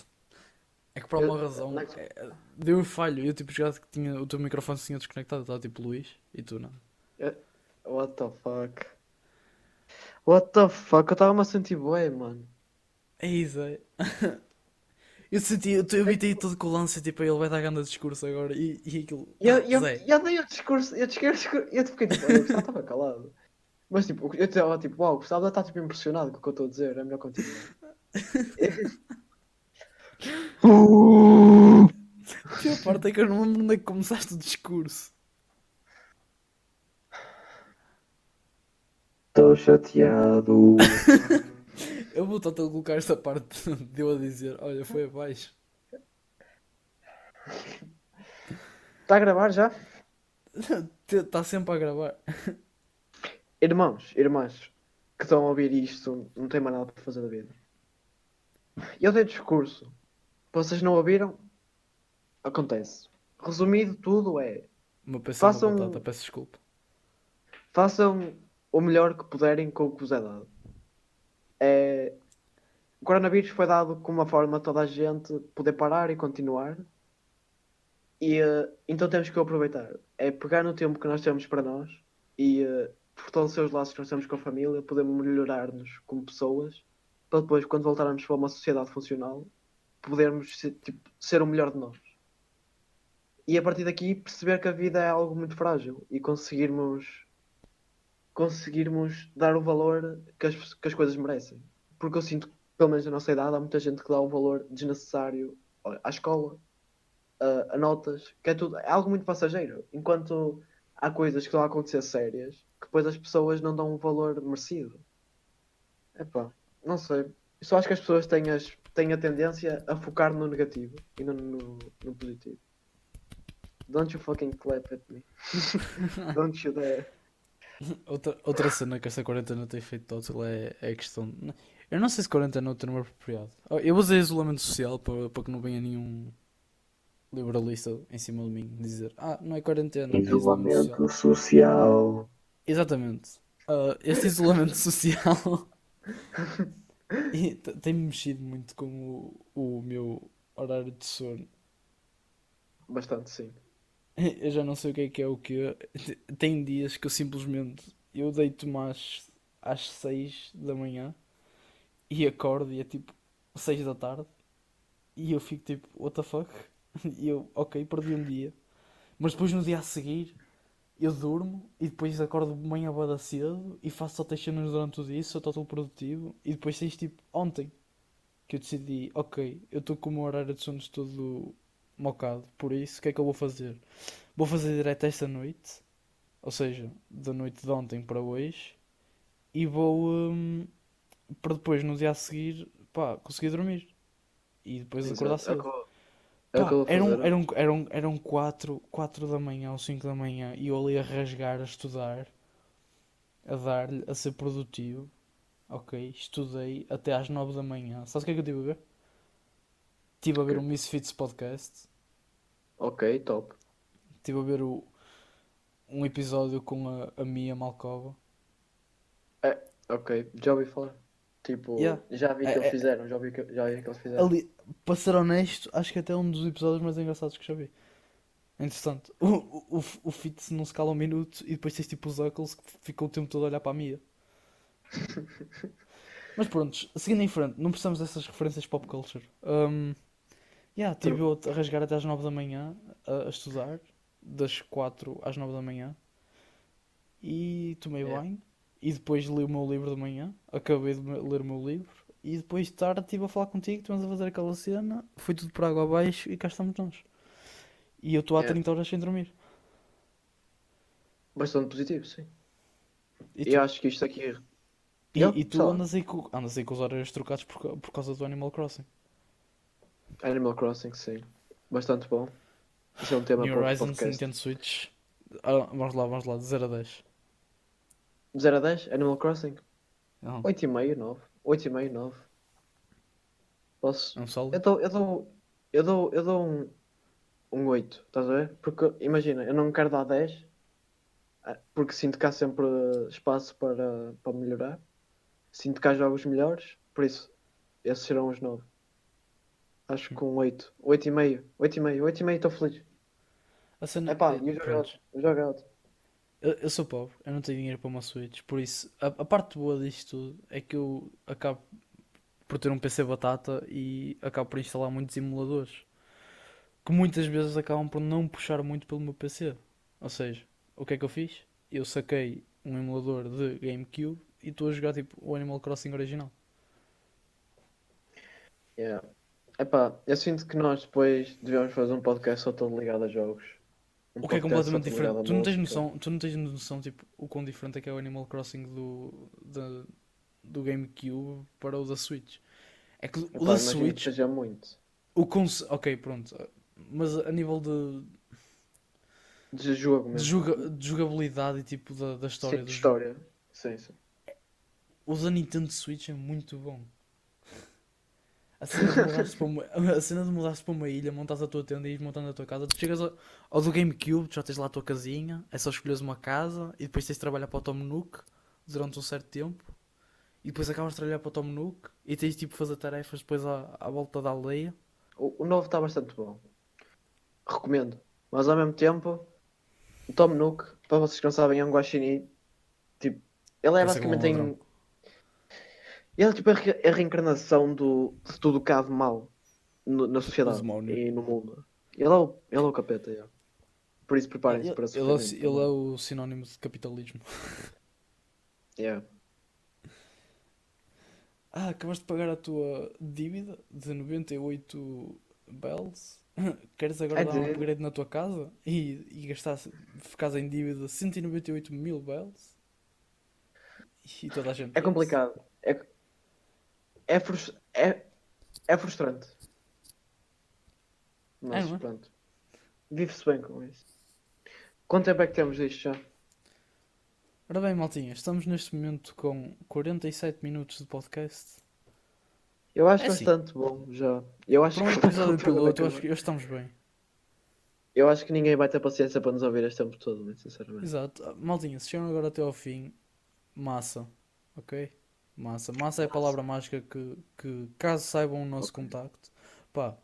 É que por alguma razão é, deu um falho. Eu tipo jogado que tinha, o teu microfone tinha desconectado, estava tipo Luís e tu não. What the fuck? What the fuck? Eu estava-me a sentir bué, mano. É isso, é. Eu senti, eu, eu vi todo com o lance, tipo, ele vai dar grande discurso agora e, e aquilo. Eu, eu, eu dei o discurso, eu, discurso, eu fiquei tipo, eu estava calado. Mas tipo, eu estava tipo, uau, o Gustavo está tipo impressionado com o que eu estou a dizer, é melhor continuar. a pior parte é que eu não lembro onde é que começaste o discurso. Estou chateado. Eu vou tentar colocar esta parte de eu a dizer: Olha, foi abaixo. Está a gravar já? Está sempre a gravar. Irmãos, irmãs que estão a ouvir isto, não têm mais nada para fazer da vida. Eu dei discurso. Vocês não ouviram? Acontece. Resumido tudo é. Uma façam, batata, peço desculpa. Façam o melhor que puderem com o que vos é dado. É, o coronavírus foi dado como uma forma de toda a gente poder parar e continuar. E uh, então temos que aproveitar. É pegar no tempo que nós temos para nós e uh, fortalecer os laços que nós temos com a família, podemos melhorar-nos como pessoas, para depois, quando voltarmos para uma sociedade funcional, podermos ser, tipo, ser o melhor de nós. E a partir daqui perceber que a vida é algo muito frágil e conseguirmos conseguirmos dar o valor que as, que as coisas merecem. Porque eu sinto que, pelo menos na nossa idade, há muita gente que dá um valor desnecessário à escola, a, a notas, que é tudo, é algo muito passageiro. Enquanto há coisas que estão a acontecer sérias, que depois as pessoas não dão um valor merecido. Epá, não sei. Só acho que as pessoas têm, as, têm a tendência a focar no negativo e não no, no positivo. Don't you fucking clap at me. Don't you dare. Outra, outra cena que esta quarentena tem feito tótil é, é a questão. Eu não sei se quarentena é o termo apropriado. Oh, eu usei isolamento social para, para que não venha nenhum. liberalista em cima de mim, dizer ah, não é quarentena. Isolamento social. Exatamente. Uh, este isolamento social tem-me mexido muito com o, o meu horário de sono. Bastante, sim. Eu já não sei o que é que é o que. Tem dias que eu simplesmente eu deito-me às, às 6 da manhã e acordo e é tipo 6 da tarde e eu fico tipo, what the fuck? E eu, ok, perdi um dia. Mas depois no dia a seguir eu durmo e depois acordo manhã boa cedo e faço só cenas durante o dia, sou total produtivo e depois tens tipo ontem que eu decidi, ok, eu estou com o meu horário de sonos todo mocado, por isso o que é que eu vou fazer? Vou fazer direto esta noite, ou seja, da noite de ontem para hoje, e vou um, para depois no dia a seguir pá, conseguir dormir e depois Exato. acordar cedo. É Pá, eram, eram, eram, eram 4, 4 da manhã ou 5 da manhã e eu ali a rasgar, a estudar, a dar-lhe, a ser produtivo. Ok, estudei até às 9 da manhã. Sabes o que é que eu estive a ver? Estive a ver o Misfits Podcast. Ok, top. Estive a ver o, um episódio com a, a Mia Malkova. É, ok, já ouvi falar. Tipo, yeah. já vi que é, eles é, fizeram, já vi que, já vi que eles fizeram. Ali, para ser honesto, acho que até é um dos episódios mais engraçados que já vi. Interessante. O, o, o, o fit não se cala um minuto e depois tens tipo os óculos que ficam o tempo todo a olhar para a Mia. Mas pronto, seguindo em frente, não precisamos dessas referências pop culture. Um, yeah, tive eu a rasgar até às 9 da manhã a, a, estudar, das 4 às 9 da manhã, e tomei yeah. banho, e depois li o meu livro de manhã, acabei de ler o meu livro, e depois de tarde estive a falar contigo, estamos a fazer aquela cena, foi tudo por água abaixo e cá estamos nós. E eu estou há é. 30 horas sem dormir. Bastante positivo, sim. E, eu acho que isto aqui. E, eu, e tu andas aí, com, andas aí com os horários trocados por, por causa do Animal Crossing. Animal Crossing, sim. Bastante bom. Isso é um tema New para Horizons, podcast. Nintendo Switch. Ah, vamos lá, vamos lá, de 0 a 10. De 0 a 10? Animal Crossing? Não. 8,5, 9. 8,5, 9. Posso? É um solo? Eu dou, eu dou, eu dou, eu dou um, um 8, estás a ver? Porque imagina, eu não quero dar 10 ah, porque sinto que há sempre espaço para, para melhorar. Sinto que há jogos melhores, por isso esses serão os 9. Acho que um 8, 8,5, 8,5, 8,5 estou feliz. A cena... Epá, e o jogo é alto. O jogo é alto. Eu, eu, sou pobre, eu não tenho dinheiro para uma Switch, por isso a, a, parte boa disto tudo é que eu acabo por ter um PC batata e acabo por instalar muitos emuladores que muitas vezes acabam por não puxar muito pelo meu PC. Ou seja, o que é que eu fiz? Eu saquei um emulador de GameCube e estou a jogar tipo o Animal Crossing original. Yeah. Epá, eu sinto que nós depois devemos fazer um podcast só todo ligado a jogos. Um o que é completamente diferente. Tu não, tens noção, tu não tens noção, tipo, o quão diferente é que é o Animal Crossing do, do, do GameCube para o da Switch. É que Epá, o da Switch. Que muito. O conce... Ok, pronto. Mas a nível de. De jogo mesmo. De, juga... de jogabilidade e tipo da, da história. Sim, de história. Sim, sim. O da Nintendo Switch é muito bom. A cena, de mudares para uma, a cena de mudares para uma ilha, montas a tua tenda e ir montando a tua casa. Tu chegas ao, ao do GameCube, já tens lá a tua casinha, é só escolheres uma casa e depois tens de trabalhar para o Tom Nook durante um certo tempo. E depois acabas de trabalhar para o Tom Nook e tens tipo fazer tarefas depois à, à volta da aldeia. O, o novo está bastante bom. Recomendo. Mas ao mesmo tempo, o Tom Nook, para vocês que não sabem, é um guaxinim. Tipo, ele é basicamente em ele é tipo a, re a reencarnação do, de tudo o que há de mal no, na sociedade e no mundo. Ele é o, ele é o capeta, yeah. Por isso preparem-se para ele, ele, ele é o sinónimo de capitalismo. Yeah. Ah, acabaste de pagar a tua dívida de 98 bells? Queres agora é dar um upgrade na tua casa e, e gastar, ficares em dívida 198 mil bells? E toda a gente. É complicado. É, é, frust... é, é frustrante. Mas é, é? pronto. Vive-se bem com isso. Quanto tempo é que temos disto já? Ora bem, maltinha, estamos neste momento com 47 minutos de podcast. Eu acho é assim. bastante assim. bom já. Eu acho um episódio piloto, eu acho que estamos bem. eu acho que ninguém vai ter paciência para nos ouvir este tempo todo, muito sinceramente. Exato. Maldinha, se chegam agora até ao fim, massa. Ok? Massa. Massa é a palavra mágica que, que caso saibam o nosso Ok. contacto, pá,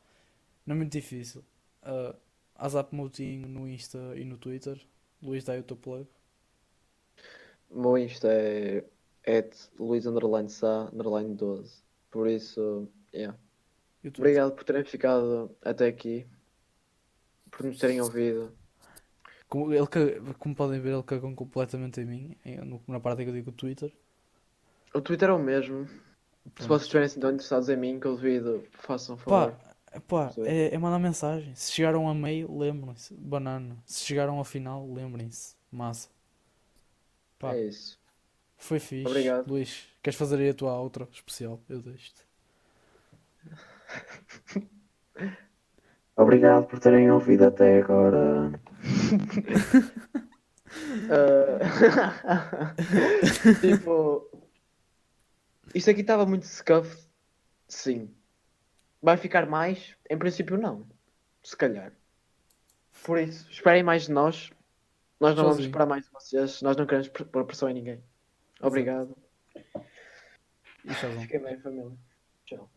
não é muito difícil. Uh, Azap Moutinho no Insta e no Twitter. Luís, dá aí o teu plug. O meu Insta é at Luís underline Sá underline 12. Por isso, yeah. Obrigado por terem ficado até aqui. Por nos terem ouvido. Como, ele, como podem ver, ele cagou completamente em mim, na parte que eu digo Twitter. O Twitter é o mesmo. Se vocês estiverem assim tão interessados em mim, que eu duvido, façam um favor. Pá, pá, é, é mandar mensagem. Se chegaram a meio, lembrem-se. Banana. Se chegaram ao final, lembrem-se. Massa. Pá, É isso. foi fixe. Obrigado. Luís, queres fazer aí a tua outra especial? Eu deixo-te. Obrigado por terem ouvido até agora. Ah, tipo, isto aqui estava muito scuffed. Sim. Vai ficar mais? Em princípio, não. Se calhar. Por isso, esperem mais de nós. Nós não vamos Sozinho. esperar mais de vocês. Nós não queremos pôr pressão em ninguém. Obrigado. E tchauzão. Fiquem bem, família. Tchau.